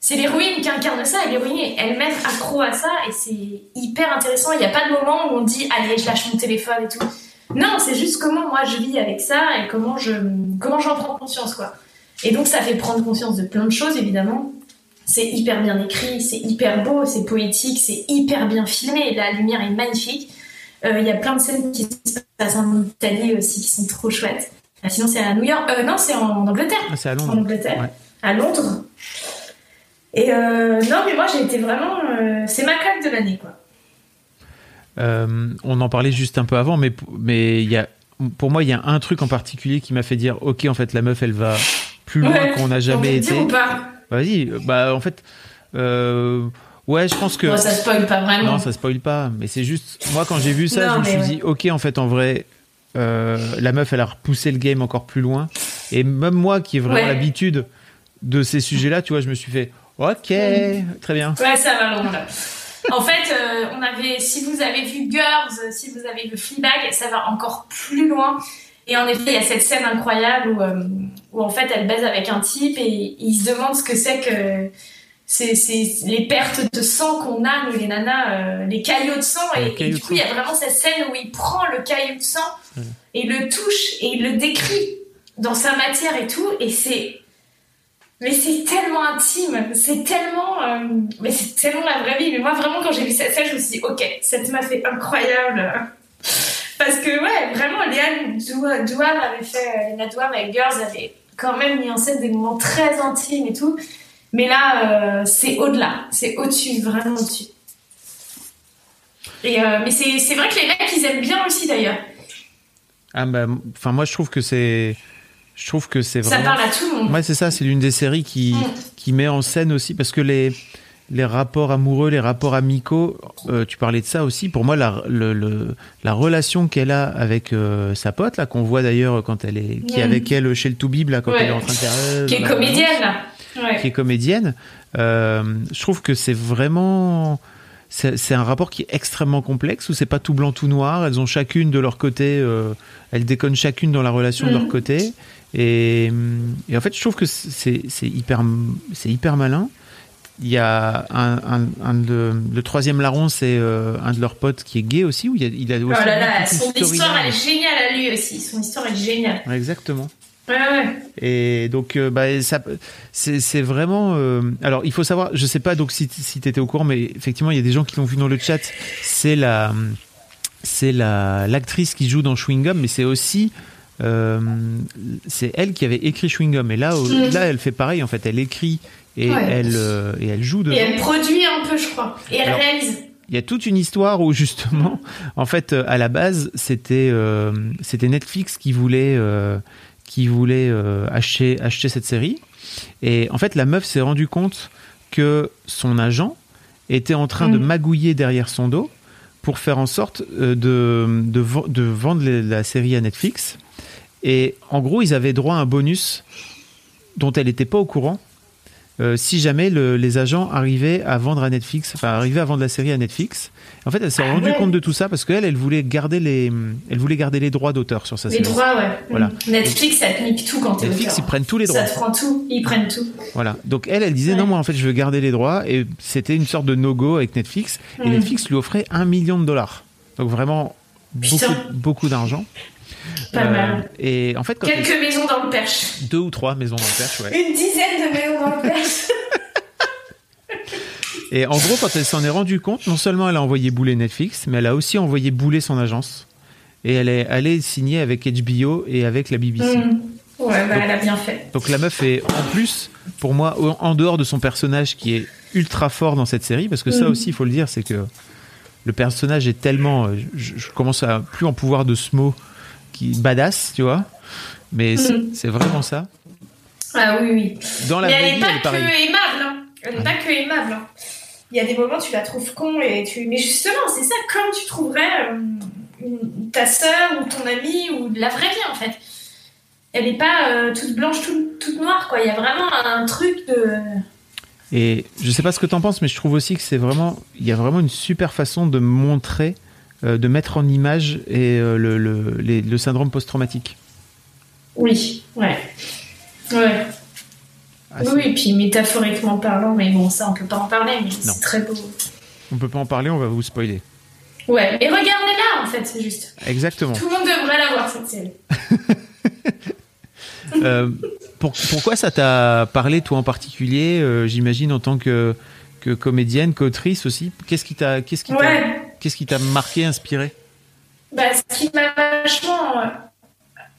c'est l'héroïne qui incarne ça, et l'héroïne est elle-même accro à ça, et c'est hyper intéressant. Il n'y a pas de moment où on dit allez, je lâche mon téléphone et tout. Non, c'est juste comment moi je vis avec ça et comment je comment j'en prends conscience quoi. Et donc ça fait prendre conscience de plein de choses évidemment. C'est hyper bien écrit, c'est hyper beau, c'est poétique, c'est hyper bien filmé, la lumière est magnifique. Euh, Il y a plein de scènes qui se passent en Italie aussi qui sont trop chouettes. Ah, sinon c'est à New York, euh, non c'est en Angleterre. Ah, c'est à En Londres. Angleterre, Ouais. à Londres. Et euh, non mais moi j'ai été vraiment, euh, c'est ma claque de l'année quoi. Euh, on en parlait juste un peu avant, mais, mais y a, pour moi, il y a un truc en particulier qui m'a fait dire Ok, en fait, la meuf, elle va plus loin Ouais. qu'on n'a jamais été. dire ou pas Vas-y, bah en fait, ouais, je pense que. Bon, ça spoil pas vraiment. Non, ça spoil pas, mais c'est juste. Moi, quand j'ai vu ça, Non, je me suis ouais. dit Ok, en fait, en vrai, euh, la meuf, elle a repoussé le game encore plus loin. Et même moi, qui ai vraiment Ouais. l'habitude de ces sujets-là, tu vois, je me suis fait Ok, très bien. Ouais, ça va loin là. En fait, euh, on avait, si vous avez vu Girls, si vous avez vu Fleabag, ça va encore plus loin. Et en effet, il y a cette scène incroyable où, euh, où en fait elle baise avec un type et il se demande ce que c'est que c'est les pertes de sang qu'on a nous les nanas, euh, les caillots de sang. Et, du coup, il y a vraiment cette scène où il prend le caillou de sang et le touche et il le décrit dans sa matière et tout. Et c'est mais c'est tellement intime, c'est tellement, euh, mais c'est tellement la vraie vie. Mais moi, vraiment, quand j'ai vu cette scène, je me suis dit, ok, cette meuf est incroyable. Parce que, ouais, vraiment, Léane Dou- Douave avait fait, Léna Douave avec Girls avait quand même mis en scène des moments très intimes et tout. Mais là, euh, c'est au-delà, c'est au-dessus, vraiment au-dessus. Et, euh, mais c'est c'est vrai que les mecs, ils aiment bien aussi d'ailleurs. Ah bah, enfin moi je trouve que c'est, je trouve que c'est Ça vraiment. parle à tout le monde. Ouais c'est ça, c'est l'une des séries qui Mm. qui met en scène aussi parce que les les rapports amoureux, les rapports amicaux, euh, tu parlais de ça aussi. Pour moi, la, le, le- la relation qu'elle a avec euh, sa pote, là, qu'on voit d'ailleurs quand elle est, qui est Mm. avec elle chez le Toubib, là, quand Ouais. elle est en train de faire. euh, Qui est bah, comédienne, là. Ouais. qui est comédienne. Euh, je trouve que c'est vraiment. C'est un rapport qui est extrêmement complexe où c'est pas tout blanc tout noir? Elles ont chacune de leur côté. euh, elles déconnent chacune dans la relation de leur Mhm. côté. Et, et en fait, je trouve que c'est hyper, c'est hyper malin. Il y a un, un, un de- le troisième larron, c'est euh, un de leurs potes qui est gay aussi. Où il, a, il a aussi Oh là là, toute une son histoire elle est géniale à lui aussi. Son histoire est géniale. Exactement. Ouais. Et donc, euh, bah, ça, c'est, c'est vraiment. euh, alors, il faut savoir, je sais pas donc si, si tu étais au courant, mais effectivement, il y a des gens qui l'ont vu dans le chat. C'est la, c'est la, l'actrice qui joue dans Chewing Gum, mais c'est aussi. euh, c'est elle qui avait écrit Chewing Gum. Et là, au- Mm. là, elle fait pareil. En fait, elle écrit et, Ouais. elle, euh, et elle joue dedans. Et elle produit un peu, je crois. Et elle Alors- réalise. Il y a toute une histoire où justement, en fait, à la base, c'était euh, c'était Netflix qui voulait euh, qui voulait euh, acheter acheter cette série. Et en fait, la meuf s'est rendue compte que son agent était en train de Mm. magouiller derrière son dos pour faire en sorte euh, de, de, de vendre la série à Netflix. Et en gros, ils avaient droit à un bonus dont elle n'était pas au courant. Euh, si jamais le- les agents arrivaient à vendre à Netflix, enfin arrivaient à vendre la série à Netflix. En fait, elle s'est Ah rendue compte de tout ça parce qu'elle, elle voulait garder les, elle voulait garder les droits d'auteur sur sa Les série. droits, ouais. Voilà. Netflix, ça te nique tout quand t'es Netflix, auteur. ils prennent tous les droits. Ça te prend tout. Ils prennent tout. Voilà. Donc elle, elle disait Ouais. non, moi en fait, je veux garder les droits et c'était une sorte de no-go avec Netflix. Et Mm. Netflix lui offrait un million de dollars. Donc vraiment beaucoup, beaucoup d'argent. Pas Euh, mal. Et en fait, quand Quelques maisons dans le perche. deux ou trois maisons dans le perche, ouais. Une dizaine de maisons dans le perche. Et en gros, quand elle s'en est rendue compte, non seulement elle a envoyé bouler Netflix, mais elle a aussi envoyé bouler son agence. Et elle est allée signer avec HBO et avec la BBC. Mm. Ouais, bah, Donc- elle a bien fait. Donc la meuf est en plus, pour moi, en dehors de son personnage qui est ultra fort dans cette série, parce que ça Mhm. aussi, il faut le dire, c'est que le personnage est tellement, euh, je, je commence à plus en pouvoir de ce mot qui badass, tu vois, mais c'est- Mhm. c'est vraiment ça. Ah oui, oui. Dans la Mais elle vie, n'est pas elle est pareille. que aimable. Hein. Elle n'est pas que aimable. hein. Il y a des moments tu la trouves con et tu. Mais justement, c'est ça, comme tu trouverais euh, ta sœur ou ton ami ou la vraie vie en fait. Elle n'est pas euh, toute blanche, toute, toute noire quoi. Il y a vraiment un truc de. Et je sais pas ce que t'en penses, mais je trouve aussi que c'est vraiment, il y a vraiment une super façon de montrer, de mettre en image et euh, le, le, les- le syndrome post-traumatique. Oui, ouais. Ouais. Ah, oui, et puis métaphoriquement parlant, mais bon, ça on peut pas en parler, mais c'est très beau. On peut pas en parler, on va vous spoiler. Ouais, et regardez-la en fait, c'est juste. Exactement. Tout le monde devrait la voir cette série. Euh, pour- pourquoi ça t'a parlé, toi en particulier euh, J'imagine en tant que, que comédienne, qu'autrice aussi? Qu'est-ce qui t'a qu'est-ce qui Ouais. Qu'est-ce qui t'a marqué, inspiré? Bah, ce qui m'a vachement.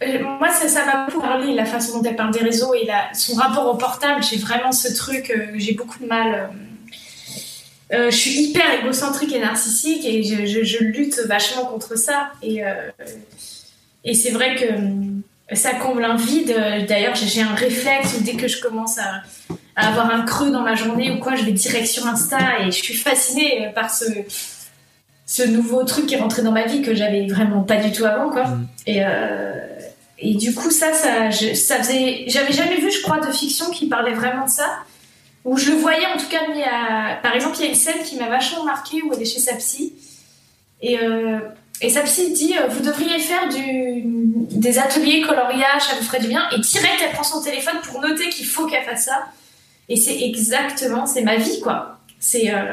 euh, moi, ça m'a beaucoup parlé, la façon dont elle parle des réseaux et son rapport au portable. J'ai vraiment ce truc, euh, j'ai beaucoup de mal. euh, je suis hyper égocentrique et narcissique et je, lutte vachement contre ça. Et, et c'est vrai que ça comble un vide. D'ailleurs, j'ai j'ai un réflexe où dès que je commence à, à avoir un creux dans ma journée ou quoi, je vais direct sur Insta et je suis fascinée par ce, ce nouveau truc qui est rentré dans ma vie que j'avais vraiment pas du tout avant quoi. Et euh, et du coup ça ça je- ça faisait j'avais jamais vu je crois de fiction qui parlait vraiment de ça. Où je le voyais en tout cas mis à par exemple il y a une scène qui m'a vachement marqué où elle est chez sa psy. Et euh, et sa psy dit euh, vous devriez faire du, des ateliers coloriage ça vous ferait du bien. Et direct elle prend son téléphone pour noter qu'il faut qu'elle fasse ça. Et c'est exactement c'est ma vie quoi. C'est euh,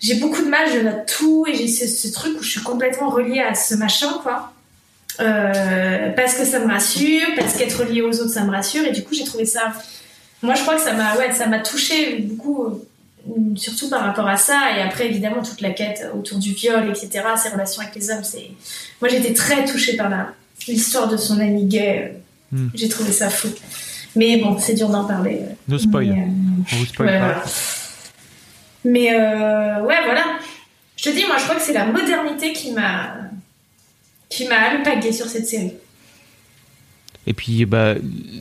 j'ai beaucoup de mal, je note tout et j'ai ce, ce truc où je suis complètement reliée à ce machin, quoi. Euh, parce que ça me rassure, parce qu'être reliée aux autres, ça me rassure et du coup, j'ai trouvé ça. Moi, je crois que ça m'a, ouais, ça m'a touché beaucoup, euh, surtout par rapport à ça. Et après, évidemment, toute la quête autour du viol, etc., ses relations avec les hommes, c'est. Moi, j'étais très touchée par la l'histoire de son ami gay. Hmm. J'ai trouvé ça fou. Mais bon, c'est dur d'en parler. No spoil. Mais, euh, On vous spoil Ouais, pas. voilà. Mais euh, ouais, voilà. Je te dis, moi, je crois que c'est la modernité qui m'a qui m'a alpagué sur cette série. Et puis, bah,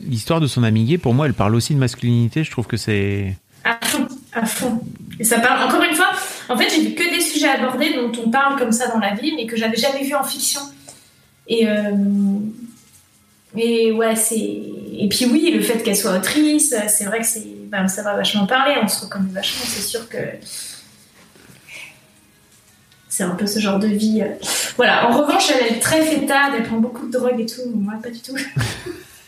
l'histoire de son ami gay, pour moi, elle parle aussi de masculinité. Je trouve que c'est. À fond, à fond. Et ça parle, encore une fois, en fait, j'ai vu que des sujets abordés dont on parle comme ça dans la vie, mais que j'avais jamais vu en fiction. Et, euh, et ouais, c'est. Et puis oui, le fait qu'elle soit autrice, c'est vrai que c'est. Ben, ça va vachement parler, on se reconnaît vachement, c'est sûr que. C'est un peu ce genre de vie. Voilà, en revanche, elle est très fêtarde, elle prend beaucoup de drogue et tout, moi pas du tout.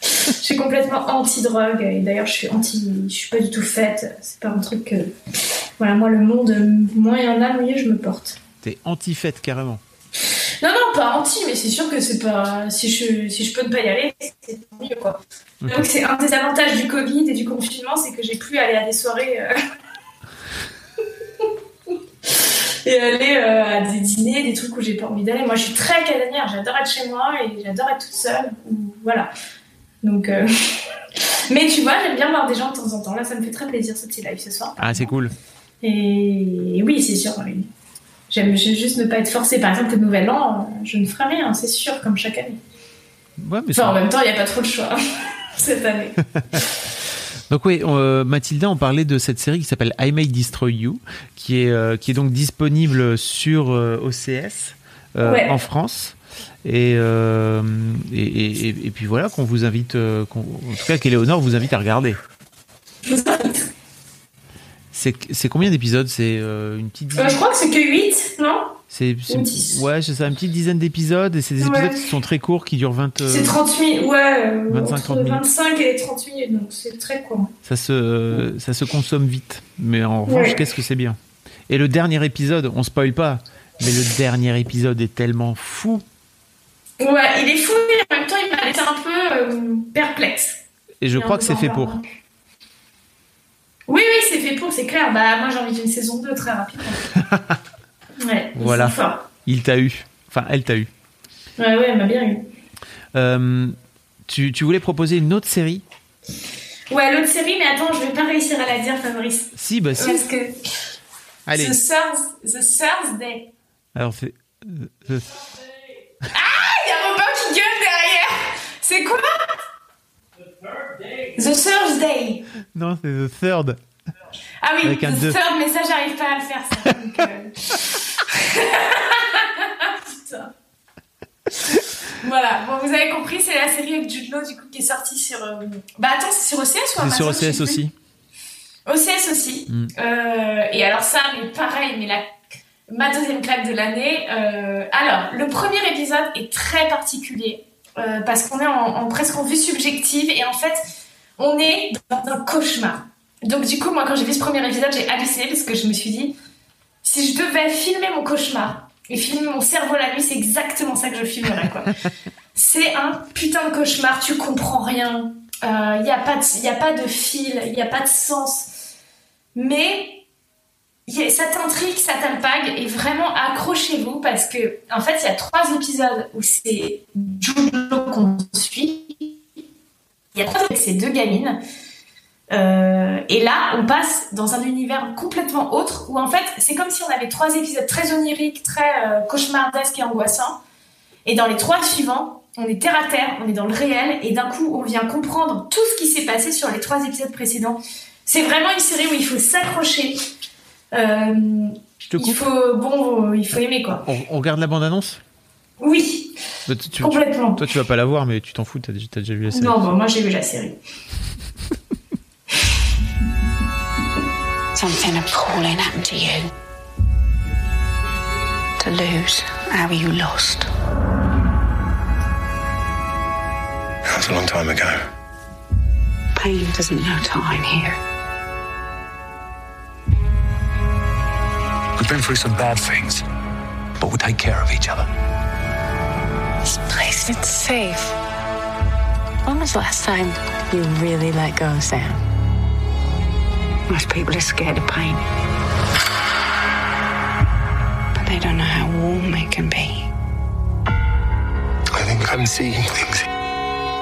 je suis complètement anti-drogue et d'ailleurs je suis anti. Je suis pas du tout faite, c'est pas un truc que. Voilà, moi le monde, moins il y en a, mieux je me porte. T'es anti-fête carrément. Non, non, pas anti, mais c'est sûr que c'est pas. Si je, si je peux ne pas y aller, c'est mieux, quoi. Donc, c'est un des avantages du Covid et du confinement, c'est que j'ai plus à aller à des soirées. euh, et aller euh, à des dîners, des trucs où j'ai pas envie d'aller. Moi, je suis très casanière, j'adore être chez moi et j'adore être toute seule. ou- Voilà. Donc. euh, Mais tu vois, j'aime bien voir des gens de temps en temps. Là, ça me fait très plaisir ce petit live ce soir. Ah, c'est cool. Et oui, c'est sûr. oui. J'aime juste ne pas être forcée. Par exemple, le nouvel an, je ne ferai rien, c'est sûr, comme chaque année. Ouais, mais Enfin, en même temps, il n'y a pas trop de choix cette année. Donc oui, euh, Mathilda, on parlait de cette série qui s'appelle I May Destroy You, qui est, euh, qui est donc disponible sur euh, OCS euh, Ouais. en France. Et, et, et- et- et puis voilà, qu'on vous invite, qu'on- en tout cas qu'Éléonore vous invite à regarder. C'est combien d'épisodes? C'est euh, une petite Euh, dizaine je crois que c'est que 8, non? C'est c'est- ou 10. ouais, c'est ça, une petite dizaine d'épisodes et c'est des Ouais. épisodes qui sont très courts, qui durent 20. euh, C'est 30 minutes, ouais, euh, 25, entre 30 minutes. 25 et 30 minutes, donc c'est très court. ça se ça se consomme vite, mais en revanche, qu'est-ce que c'est bien? Et le dernier épisode, on spoil pas, mais le dernier épisode est tellement fou. Ouais, il est fou, mais en même temps, il m'a laissé un peu euh, perplexe. Et je Et crois que c'est fait pour. Oui, oui, c'est fait pour, c'est clair. Bah, moi, j'ai envie d'une saison 2 très rapidement. ouais, Voilà. forts. Il t'a eu. Enfin, elle t'a eu. Ouais, ouais, elle m'a bien eu. Euh, tu, tu voulais proposer une autre série? Ouais, l'autre série, mais attends, je vais pas réussir à la dire, Fabrice. Si, bah si. Parce que. Allez. The, Thurs- The Thursday. Alors, c'est. euh, Ah, il y a Robin qui gueule derrière. C'est quoi? The Thursday. Non, c'est The Third. Ah oui, Avec un The deux. Third, mais ça, j'arrive pas à le faire, ça. donc, euh, Putain. Voilà, bon, vous avez compris, c'est la série avec Jude Law, du coup, qui est sortie sur. euh, Bah attends, c'est sur OCS ou C'est Amazon sur je sais OCS aussi. OCS aussi. Mm. Euh, et alors ça, mais pareil, mais la, ma deuxième claque de l'année. euh, alors, le premier épisode est très particulier euh, parce qu'on est en, en- presque en vue subjective et en fait, on est dans un cauchemar. Donc du coup, moi, quand j'ai vu ce premier épisode, j'ai halluciné parce que je me suis dit, si je devais filmer mon cauchemar et filmer mon cerveau la nuit, c'est exactement ça que je filmerais, quoi. c'est un putain de cauchemar, tu comprends rien. Il n'y a, pas de- y a pas de fil, il n'y a pas de sens. Mais a- ça t'intrigue, ça t'alpague et vraiment accrochez-vous parce que en fait il y a trois épisodes où c'est Jude. Il y a trois avec ces deux gamines. Euh, et là, on passe dans un univers complètement autre où en fait, c'est comme si on avait trois épisodes très oniriques, très euh, cauchemardesques et angoissants. Et dans les trois suivants, on est terre à terre, on est dans le réel, et d'un coup, on vient comprendre tout ce qui s'est passé sur les trois épisodes précédents. C'est vraiment une série où il faut s'accrocher. Euh, Je te il faut, bon, il faut aimer quoi. On, on regarde la bande-annonce? Oui, tu- tu- complètement. Toi, tu vas pas la voir, mais tu t'en fous, t'as déjà, vu la série. Non, bon, moi j'ai vu la série. Something appalling happened to you. To lose how you lost. That was a long time ago. Pain doesn't know time here. We've been through some bad things, but we'll take care of each other. This place, it's safe. When was the last time you really let go, Sam? Most people are scared of pain. But they don't know how warm it can be. I think I'm seeing things.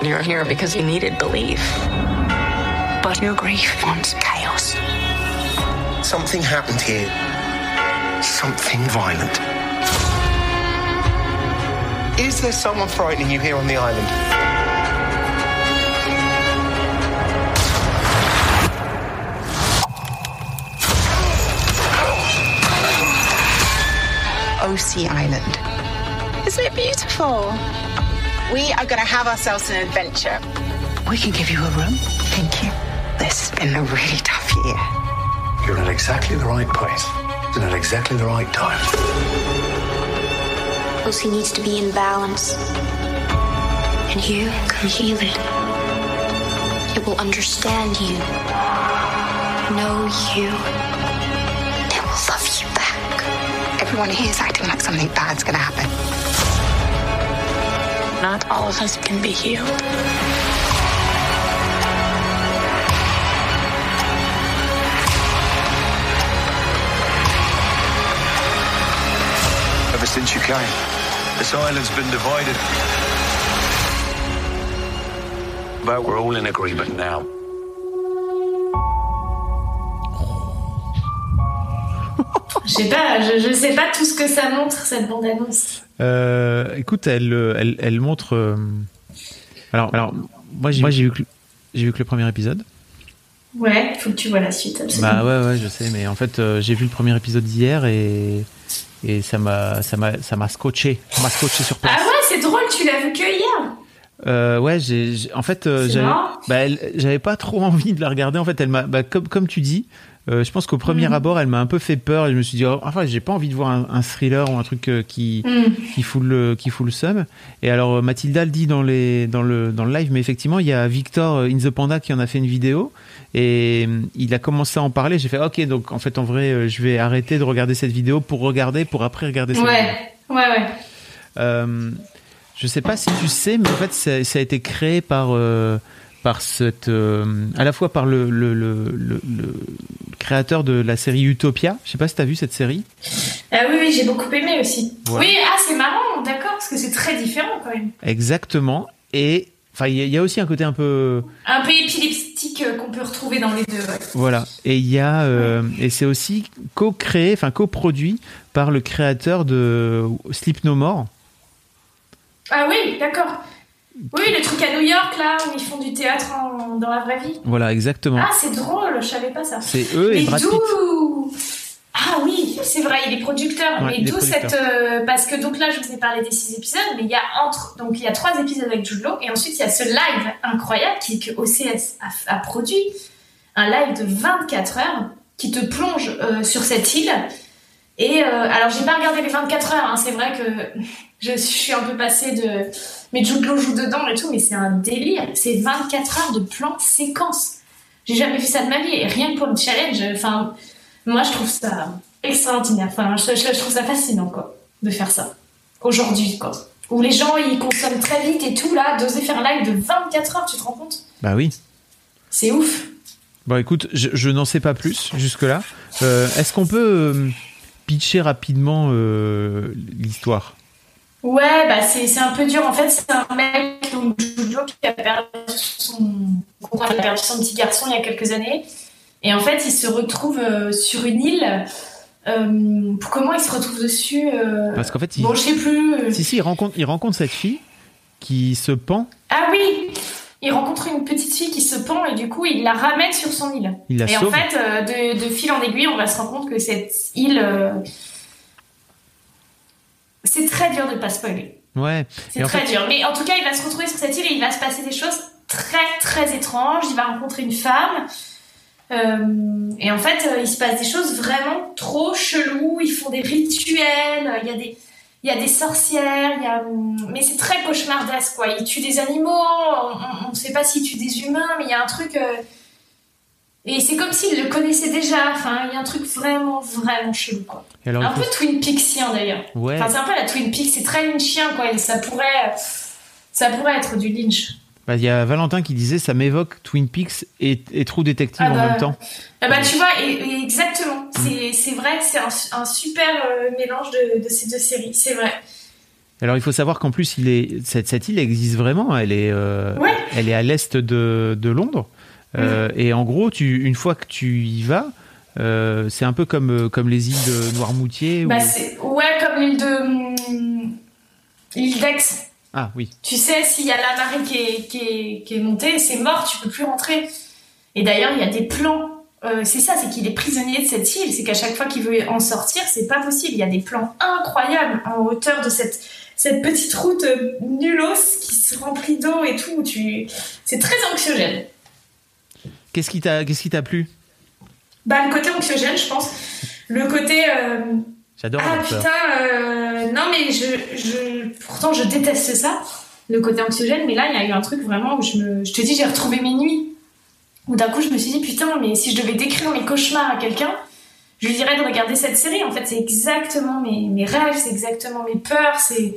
You're here because you needed belief. But your grief wants chaos. Something happened here. Something violent. Is there someone frightening you here on the island? OC Island. Isn't it beautiful? We are going to have ourselves an adventure. We can give you a room. Thank you. This has been a really tough year. You're in exactly the right place, and at exactly the right time. Lucy needs to be in balance. And you can heal it. It will understand you, know you. It will love you back. Everyone here is acting like something bad's going to happen. not all of us can be healed. Ever since you came, this island's been divided. But we're all in agreement now. Je sais pas, je, je sais pas tout ce que ça montre cette bande annonce. Euh, écoute, elle, euh, elle, elle montre. euh, Alors, alors, moi, j'ai vu que j'ai vu que le premier épisode. Ouais, faut que tu vois la suite. Absolument. Bah ouais, ouais, je sais, mais en fait, euh, j'ai vu le premier épisode hier et et ça m'a ça m'a ça m'a scotché, m'a scotché sur place. Ah ouais, c'est drôle, tu l'as vu que hier. Euh, ouais, j'ai, en fait, euh, j'avais, bah, j'avais pas trop envie de la regarder. En fait, elle m'a, bah, comme, comme tu dis, euh, je pense qu'au premier Mhm. abord, elle m'a un peu fait peur. Et je me suis dit, oh, enfin, j'ai pas envie de voir un, un thriller ou un truc euh, qui, Mhm. qui fout le, qui fout le seum. Et alors, euh, Mathilda le dit dans les, dans le, dans le live, mais effectivement, il y a Victor in the Panda qui en a fait une vidéo et euh, il a commencé à en parler. J'ai fait, ok, donc en fait, en vrai, je vais arrêter de regarder cette vidéo pour regarder, pour après regarder cette vidéo. Ouais, ouais, ouais. Euh, je sais pas si tu sais, mais en fait, ça, ça a été créé par, euh, par cette, euh, à la fois par le, le, le, le- le créateur de la série Utopia. Je sais pas si tu as vu cette série. Ah oui, oui, j'ai beaucoup aimé aussi. Voilà. Oui, ah c'est marrant, d'accord, parce que c'est très différent quand même. Exactement. Et enfin, il y, a- il y a aussi un côté un peu, Un peu épileptique euh, qu'on peut retrouver dans les deux. ouais. voilà. Et il y a, euh, et c'est aussi co-créé, enfin coproduit par le créateur de Sleep No More. Ah oui, d'accord. Oui, le truc à New York là où ils font du théâtre en- dans la vraie vie. Voilà, exactement. Ah, c'est drôle, je savais pas ça. C'est eux et Mais Brad Pitt. Ah oui, c'est vrai, il est producteur. Ouais, mais d'où cette euh, parce que donc là je vous ai parlé des six épisodes, mais il y a entre donc il y a trois épisodes avec Jude Law et ensuite il y a ce live incroyable qui que OCS a, a produit un live de 24 heures qui te plonge euh, sur cette île. Et euh, alors j'ai pas regardé les 24 heures, hein, c'est vrai que je suis un peu passée de mais Jude Law joue dedans et tout, mais c'est un délire. C'est 24 heures de plan séquence. J'ai jamais vu ça de ma vie et rien que pour le challenge, enfin moi, je trouve ça extraordinaire. Enfin, je, je- je trouve ça fascinant, quoi, de faire ça. Aujourd'hui, quoi. Où les gens, ils consomment très vite et tout, là, d'oser faire un live de 24 heures, tu te rends compte? Bah oui. C'est ouf. Bon, écoute, je, je n'en sais pas plus jusque-là. Euh, Est-ce qu'on peut euh, pitcher rapidement euh, l'histoire? Ouais, bah, c'est un peu dur. En fait, c'est un mec, donc, Jojo, qui a perdu son, a perdu son petit garçon il y a quelques années. Et en fait, il se retrouve euh, sur une île. Euh, comment il se retrouve dessus euh, Parce qu'en fait, il, Bon, je sais plus. euh, si, si, il rencontre, il rencontre cette fille qui se pend. Ah oui Il rencontre une petite fille qui se pend et du coup il la ramène sur son île. Il la et sauve. en fait, de, de fil en aiguille, on va se rendre compte que cette île. C'est très dur de pas spoiler. Ouais. C'est très fait, dur. Mais en tout cas, il va se retrouver sur cette île et il va se passer des choses très très étranges. Il va rencontrer une femme. Euh, et en fait, euh, il se passe des choses vraiment trop cheloues. Ils font des rituels. Il y a des, il y a des sorcières. Il y a, mais c'est très cauchemardesque, quoi. Ils tuent des animaux. On ne sait pas s'ils tuent des humains, mais il y a un truc. euh, Et c'est comme s'ils le connaissaient déjà. Enfin, il y a un truc vraiment, vraiment chelou, quoi. Alors, un faut- peu Twin Peaksien d'ailleurs. Ouais. Enfin, c'est un peu la Twin Peaks. C'est très lynchien, quoi. Et ça pourrait, ça pourrait être du lynch. bah, il y a Valentin qui disait ça m'évoque Twin Peaks et, et True Detective Ah en bah, même temps. Ah bah tu vois, et, et exactement. C'est, c'est vrai que c'est un, un super euh, mélange de, de ces deux séries. C'est vrai. Alors il faut savoir qu'en plus il est cette, cette île existe vraiment. Elle est euh, Ouais. elle est à l'est de, de Londres. Euh, Et en gros, tu, une fois que tu y vas, euh, c'est un peu comme euh, comme les îles de Noirmoutier. ou- Bah c'est ouais comme l'île de l'île d'Aix. Ah oui. Tu sais, s'il y a la marée qui est, qui est, qui est montée, c'est mort, tu peux plus rentrer. Et d'ailleurs, il y a des plans. euh, c'est ça, c'est qu'il est prisonnier de cette île. C'est qu'à chaque fois qu'il veut en sortir, c'est pas possible. Il y a des plans incroyables en hauteur de cette, cette petite route nullos qui se remplit d'eau et tout. Tu... C'est très anxiogène. Qu'est-ce qui t'a qu'est-ce qui t'a plu? Bah, le côté anxiogène, je pense. Le côté. euh, J'adore Ah putain, euh, non mais je, je, pourtant je déteste ça, le côté anxiogène, mais là il y a eu un truc vraiment où je me, je te dis j'ai retrouvé mes nuits, où d'un coup je me suis dit putain mais si je devais décrire mes cauchemars à quelqu'un, je lui dirais de regarder cette série, en fait c'est exactement mes, mes rêves, c'est exactement mes peurs, c'est...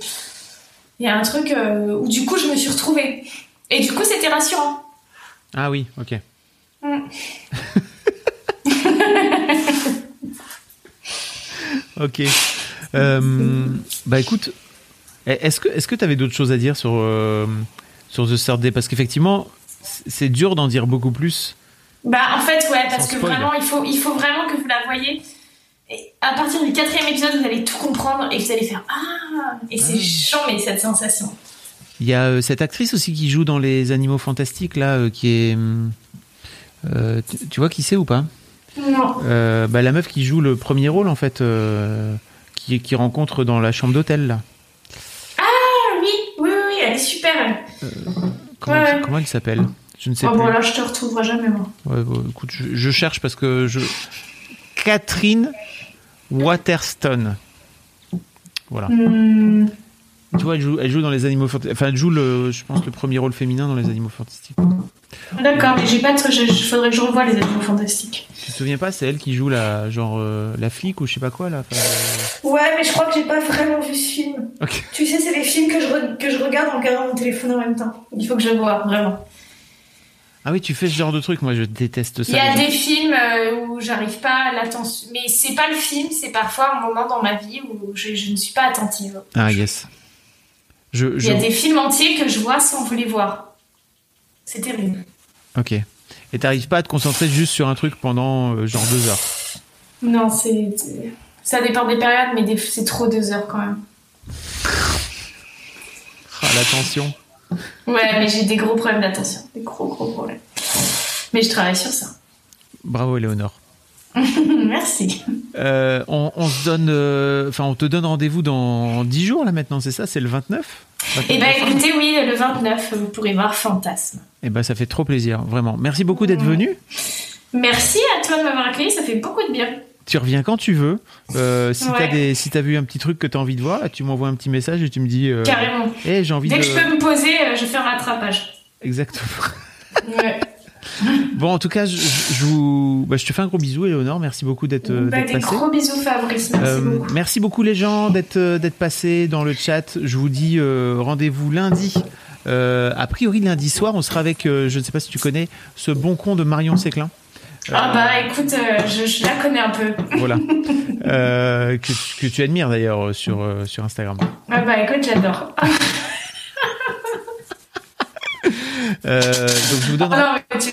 Il y a un truc euh, où du coup je me suis retrouvée. Et du coup c'était rassurant. Ah oui, ok. Mm. Ok. Euh, bah écoute, est-ce que est-ce que tu avais d'autres choses à dire sur euh, sur The Third Day? Parce qu'effectivement c'est dur d'en dire beaucoup plus. Bah en fait ouais parce que vraiment il faut il faut vraiment que vous la voyez. Et à partir du quatrième épisode vous allez tout comprendre et vous allez faire ah et c'est chiant mais cette sensation. Il y a euh, cette actrice aussi qui joue dans les Animaux Fantastiques là, qui est. euh, tu, tu vois qui c'est ou pas? Non. Euh, bah, La meuf qui joue le premier rôle en fait, euh, qui, qui rencontre dans la chambre d'hôtel là. Ah oui oui oui, elle est super. elle. Comment, Ouais, comment elle s'appelle? Je ne sais Oh plus. bon là je te retrouverai jamais moi. Ouais, bon, écoute, je, je cherche parce que je. Catherine Waterston. Voilà. Hmm, Tu vois, elle joue, elle joue dans les animaux fantastiques. Enfin, elle joue, le, je pense, le premier rôle féminin dans les animaux fantastiques. D'accord mais j'ai pas de je- je- faudrait que je revoie les animaux fantastiques. Tu te souviens pas C'est elle qui joue la, genre, euh, la flic ou je sais pas quoi là Enfin, euh, Ouais mais je crois que j'ai pas vraiment vu ce film. Ok. Tu sais c'est les films que je, re- que je regarde en regardant mon téléphone en même temps. Il faut que je vois vraiment. Ah oui, tu fais ce genre de truc. Moi, je déteste ça. Il y a gens. des films euh, où j'arrive pas à l'attention. Mais c'est pas le film, c'est parfois un moment dans ma vie où je, je ne suis pas attentive. Ah yes. Je, Il y a des films entiers que je vois sans vous les voir. C'est terrible. Ok. Et t'arrives pas à te concentrer juste sur un truc pendant euh, genre deux heures. Non, c'est. Ça dépend des périodes, mais des- c'est trop deux heures quand même. Ah, l'attention. Ouais, mais j'ai des gros problèmes d'attention. Des gros, gros problèmes. Mais je travaille sur ça. Bravo, Éléonore. Merci. Euh, on, on se donne, euh, on te donne rendez-vous dans 10 jours là maintenant, c'est ça? C'est le 29 Et ben écoutez, oui, le 29, vous pourrez voir Fantasme. Eh ben, ça fait trop plaisir, vraiment. Merci beaucoup d'être venu. Merci à toi de m'avoir accueilli, ça fait beaucoup de bien. Tu reviens quand tu veux. Euh, si Ouais. t'as des, si t'as vu un petit truc que t'as envie de voir, tu m'envoies un petit message et tu me dis. Carrément. Eh, j'ai envie Dès de. que je peux me poser, je fais un rattrapage. Exactement. Ouais. Bon, en tout cas, je, je- je vous, bah, je te fais un gros bisou, Éléonore. Merci beaucoup d'être euh, Bah, des gros bisous, Fabrice. Merci Euh, beaucoup. merci beaucoup les gens d'être euh, d'être passés dans le chat. Je vous dis euh, rendez-vous lundi. Euh, a priori lundi soir, on sera avec, je ne sais pas si tu connais, ce bon con de Marion Séclin. Ah bah écoute, je, je la connais un peu. Voilà. Que, que tu admires d'ailleurs sur, sur Instagram. Ah bah écoute, j'adore. Euh, donc je vous donne, Ah non, mais tu-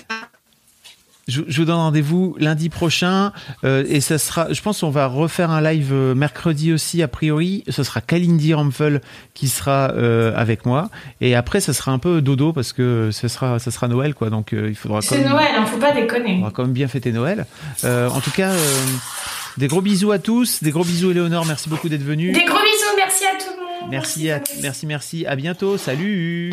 je, je vous donne rendez-vous lundi prochain euh, et ça sera, je pense qu'on va refaire un live euh, mercredi aussi a priori. Ce sera Kalindi Ramphel qui sera euh, avec moi et après ça sera un peu dodo parce que ce sera, ça sera Noël quoi. Donc euh, il faudra C'est Noël, hein, faut pas déconner. On va quand même bien fêter Noël. Euh, en tout cas, euh, des gros bisous à tous, des gros bisous Éléonore, merci beaucoup d'être venu. Des gros bisous, merci à tout le monde. Merci, à, merci, merci. À bientôt. Salut.